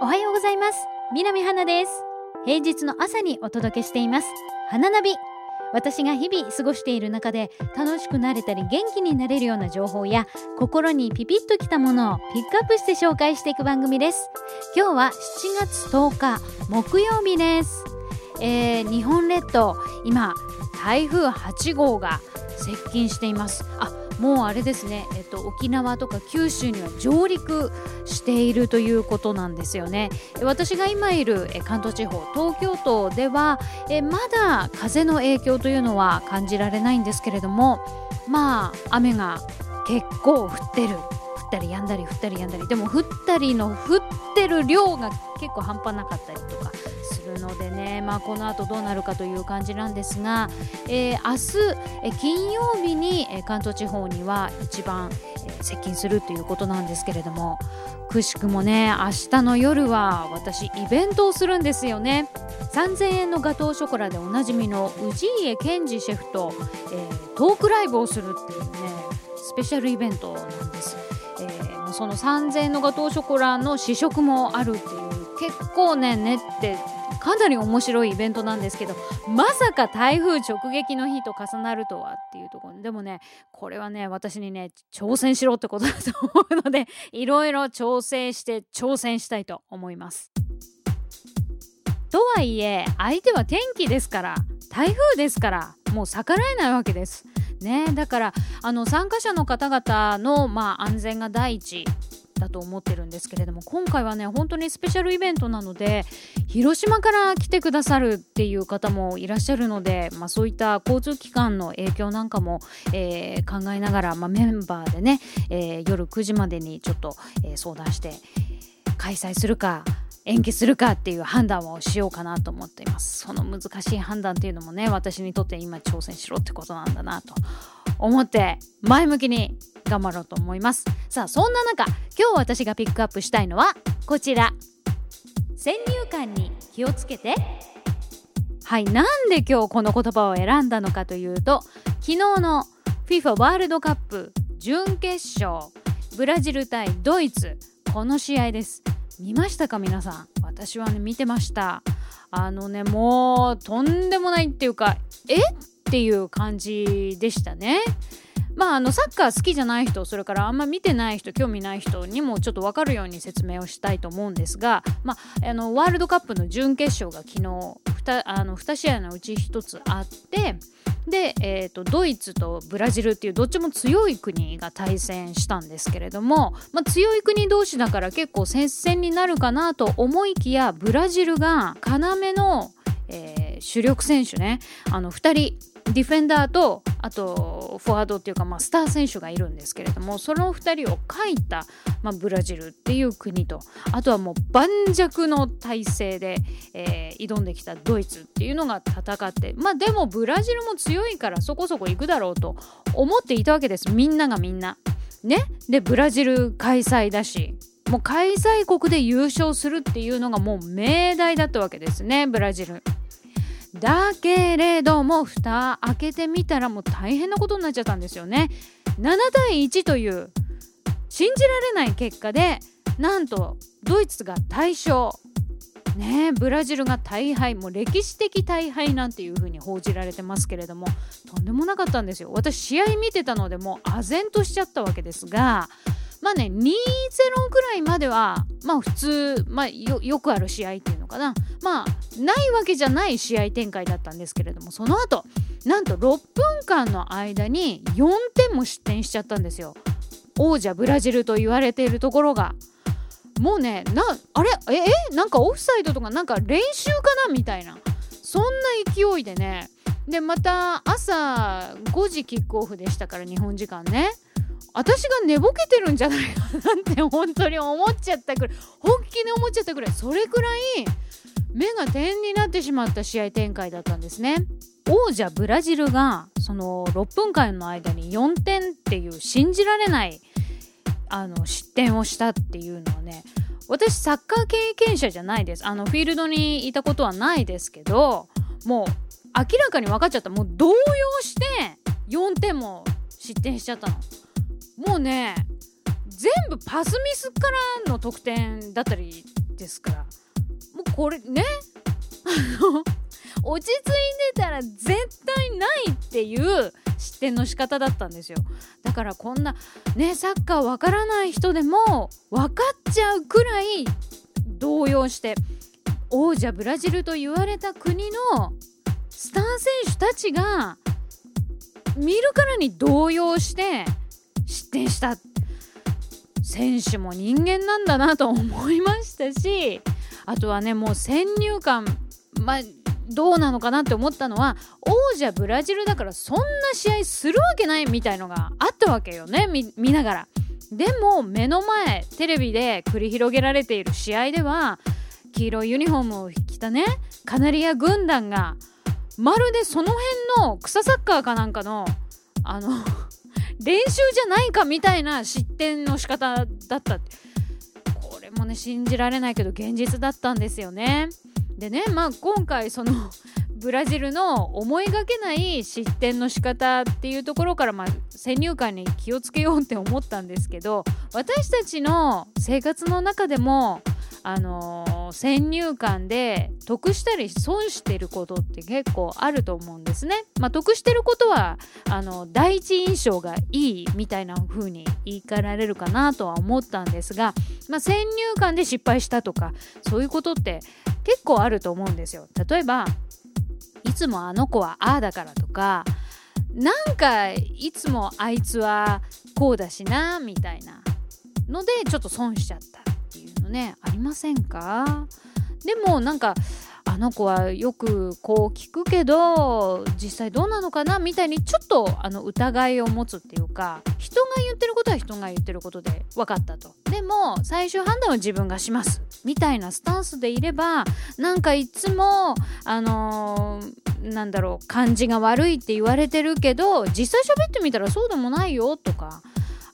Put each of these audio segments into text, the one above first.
おはようございます。南花です。平日の朝にお届けしています。花ナビ。私が日々過ごしている中で楽しくなれたり元気になれるような情報や心にピピッときたものをピックアップして紹介していく番組です。今日は7月10日木曜日です、えー、日本列島今台風8号が接近しています。あもうあれですね、えっと、沖縄とか九州には上陸しているということなんですよね。私が今いる関東地方東京都ではえまだ風の影響というのは感じられないんですけれどもまあ雨が結構降ってる。降ったりやんだり降ったりやんだり。でも降ったりの降ってる量が結構半端なかったりとかのでね、まあ、この後どうなるかという感じなんですが、えー、明日、え金曜日に、関東地方には一番、接近するということなんですけれどもくしくもね明日の夜は私イベントをするんですよね。3000円のガトーショコラでおなじみの氏家健二シェフと、えー、トークライブをするっていうねスペシャルイベントなんです、えー、その3000円のガトーショコラの試食もあるっていう結構ね練ってかなり面白いイベントなんですけどまさか台風直撃の日と重なるとはっていうところでもねこれはね私にね挑戦しろってことだと思うので いろいろ調整して挑戦したいと思います。とはいえ相手は天気ですから台風ですからもう逆らえないわけです。ね、だからあの参加者の方々の、まあ、安全が第一だと思ってるんですけれども今回はね本当にスペシャルイベントなので広島から来てくださるっていう方もいらっしゃるので、まあ、そういった交通機関の影響なんかも、えー、考えながら、まあ、メンバーでね、えー、夜9時までにちょっと、えー、相談して開催するか延期するかっていう判断をしようかなと思っています。その難しい判断っていうのもね私にとって今挑戦しろってことなんだなと思って前向きに頑張ろうと思います。さあそんな中今日私がピックアップしたいのはこちら。先入観に気をつけて。はいなんで今日この言葉を選んだのかというと昨日の FIFA ワールドカップ準決勝ブラジル対ドイツこの試合です。見ましたか皆さん？私はね見てました。あのねもうとんでもないっていうかえ？っていう感じでしたね。まあ、あのサッカー好きじゃない人それからあんま見てない人興味ない人にもちょっと分かるように説明をしたいと思うんですが、まあ、あのワールドカップの準決勝が昨日 2, あの2試合のうち1つあってで、えーと、ドイツとブラジルっていうどっちも強い国が対戦したんですけれども、まあ、強い国同士だから結構接戦になるかなと思いきやブラジルが要の、えー、主力選手ねあの2人ディフェンダーとあとフォワードっていうか、まあ、スター選手がいるんですけれどもその2人を書いた、まあ、ブラジルっていう国とあとはもう盤石の体制で、えー、挑んできたドイツっていうのが戦ってまあでもブラジルも強いからそこそこ行くだろうと思っていたわけですみんながみんな。ね、でブラジル開催だしもう開催国で優勝するっていうのがもう命題だったわけですねブラジル。だけれども蓋開けてみたらもう大変なことになっちゃったんですよね。7対1という信じられない結果でなんとドイツが大勝。ねブラジルが大敗もう歴史的大敗なんていう風に報じられてますけれどもとんでもなかったんですよ。私試合見てたのでもう唖然としちゃったわけですがまあね2-0ぐらいまではまあ普通、まあ、よくある試合っていうのかな。まあないわけじゃない試合展開だったんですけれどもその後なんと6分間の間に4点も失点しちゃったんですよ。王者ブラジルと言われているところが。もうねなあれ？ええ？なんかオフサイドとかなんか練習かなみたいな。そんな勢いでね。でまた朝5時キックオフでしたから日本時間ね。私が寝ぼけてるんじゃないかなって本当に思っちゃったくらい本気で思っちゃったくらいそれくらい目が点になってしまった試合展開だったんですね。王者ブラジルがその6分間の間に4点っていう信じられないあの失点をしたっていうのはね私サッカー経験者じゃないです。あのフィールドにいたことはないですけどもう明らかに分かっちゃった。もう動揺して4点も失点しちゃったの。もうね全部パスミスからの得点だったりですから。もうこれね落ち着いてたら絶対ないっていう失点の仕方だったんですよ。だからこんなねサッカーわからない人でも分かっちゃうくらい動揺して王者ブラジルと言われた国のスター選手たちが見るからに動揺して失点した選手も人間なんだなと思いましたしあとはねもう先入観まあどうなのかなって思ったのは王者ブラジルだからそんな試合するわけないみたいのがあったわけよね見ながら。でも目の前テレビで繰り広げられている試合では黄色いユニフォームを着たねカナリア軍団がまるでその辺の草サッカーかなんかのあの練習じゃないかみたいな失点の仕方だったこれもね信じられないけど現実だったんですよね。でねまあ今回その ブラジルの思いがけない失点の仕方っていうところから、まあ、先入観に気をつけようって思ったんですけど私たちの生活の中でもあのー、先入観で得したり損してることって結構あると思うんですね。まあ、得してることはあの第一印象がいいみたいな風に言い換えられるかなとは思ったんですが、まあ、先入観で失敗したとかそういうことって結構あると思うんですよ。例えばいつもあの子はああだからとかなんかいつもあいつはこうだしなみたいなのでちょっと損しちゃったっていうのねありませんか？でもなんかあの子はよくこう聞くけど実際どうなのかな？みたいにちょっとあの疑いを持つっていうか人が言ってることは人が言ってることで分かったと。でも最終判断は自分がします。みたいなスタンスでいればなんかいつもあのー、なんだろう感じが悪いって言われてるけど実際喋ってみたらそうでもないよとか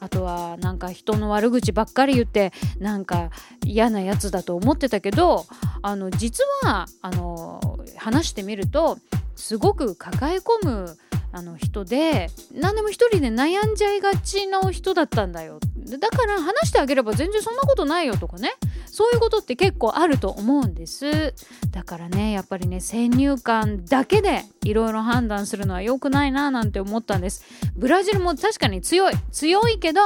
あとはなんか人の悪口ばっかり言ってなんか嫌なやつだと思ってたけどあの実はあの話してみるとすごく抱え込むあの人で何でも一人で悩んじゃいがちの人だったんだよ。だから話してあげれば全然そんなことないよとかね。そういうことって結構あると思うんです。だからねやっぱりね先入観だけでいろいろ判断するのは良くないななんて思ったんです。ブラジルも確かに強い。強いけど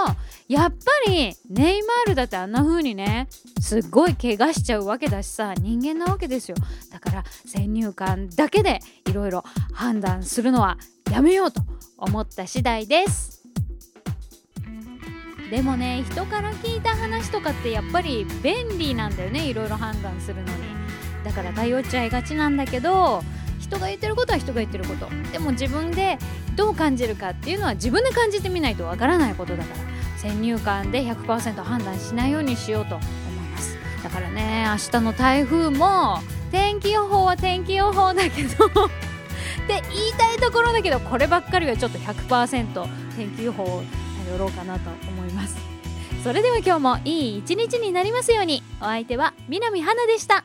やっぱりネイマールだってあんな風にねすっごい怪我しちゃうわけだしさ人間なわけですよ。だから先入観だけでいろいろ判断するのはやめようと思った次第です。でもね人から聞いた話とかってやっぱり便利なんだよねいろいろ判断するのに。だから頼っちゃいがちなんだけど人が言ってることは人が言ってること。でも自分でどう感じるかっていうのは自分で感じてみないとわからないことだから。先入観で100%判断しないようにしようと思います。だからね明日の台風も天気予報は天気予報だけどって言いたいところだけどこればっかりはちょっと100%天気予報寄ろうかなと思います。それでは今日もいい一日になりますように。お相手は南花でした。